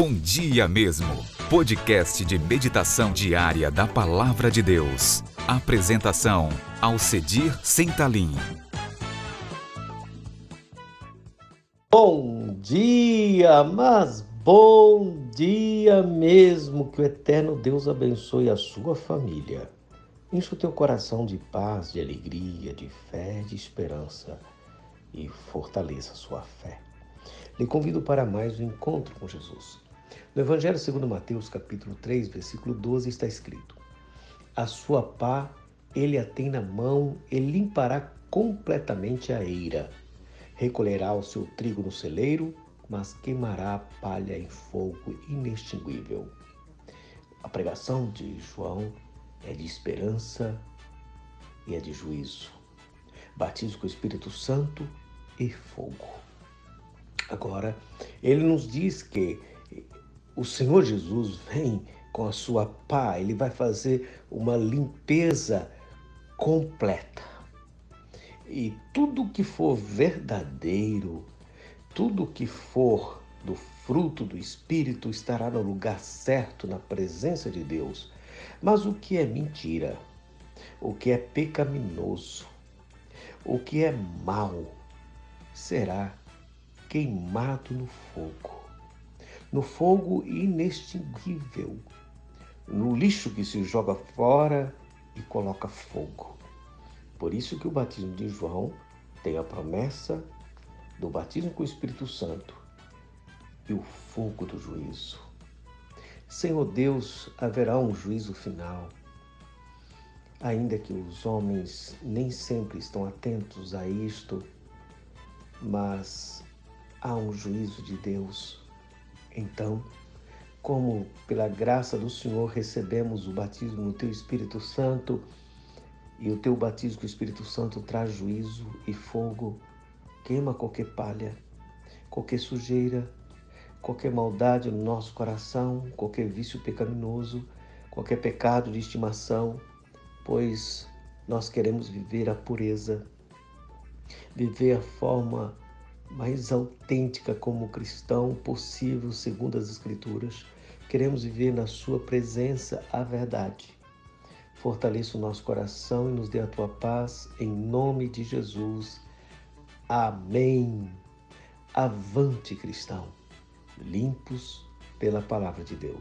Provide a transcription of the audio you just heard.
Bom Dia Mesmo, podcast de meditação diária da Palavra de Deus. Apresentação: Alcedir Sentalim. Bom dia, mas bom dia mesmo. Que o eterno Deus abençoe a sua família. Enche o teu coração de paz, de alegria, de fé, de esperança e fortaleça a sua fé. Lhe convido para mais um encontro com Jesus. No Evangelho segundo Mateus, capítulo 3, versículo 12, está escrito: A sua pá ele a tem na mão e limpará completamente a eira. Recolherá o seu trigo no celeiro, mas queimará a palha em fogo inextinguível. A pregação de João é de esperança e é de juízo. Batismo com o Espírito Santo e fogo. Agora, ele nos diz que o Senhor Jesus vem com a sua pá, ele vai fazer uma limpeza completa. E tudo que for verdadeiro, tudo que for do fruto do Espírito estará no lugar certo, na presença de Deus. Mas o que é mentira, o que é pecaminoso, o que é mal, será queimado no fogo no fogo inextinguível, no lixo que se joga fora e coloca fogo. Por isso que o batismo de João tem a promessa do batismo com o Espírito Santo e o fogo do juízo. Senhor Deus, haverá um juízo final. Ainda que os homens nem sempre estão atentos a isto, mas há um juízo de Deus então, como pela graça do Senhor recebemos o batismo no teu Espírito Santo, e o teu batismo com o Espírito Santo traz juízo e fogo, queima qualquer palha, qualquer sujeira, qualquer maldade no nosso coração, qualquer vício pecaminoso, qualquer pecado de estimação, pois nós queremos viver a pureza, viver a forma mais autêntica como cristão possível, segundo as Escrituras. Queremos viver na Sua presença a verdade. Fortaleça o nosso coração e nos dê a tua paz, em nome de Jesus. Amém. Avante, cristão, limpos pela palavra de Deus.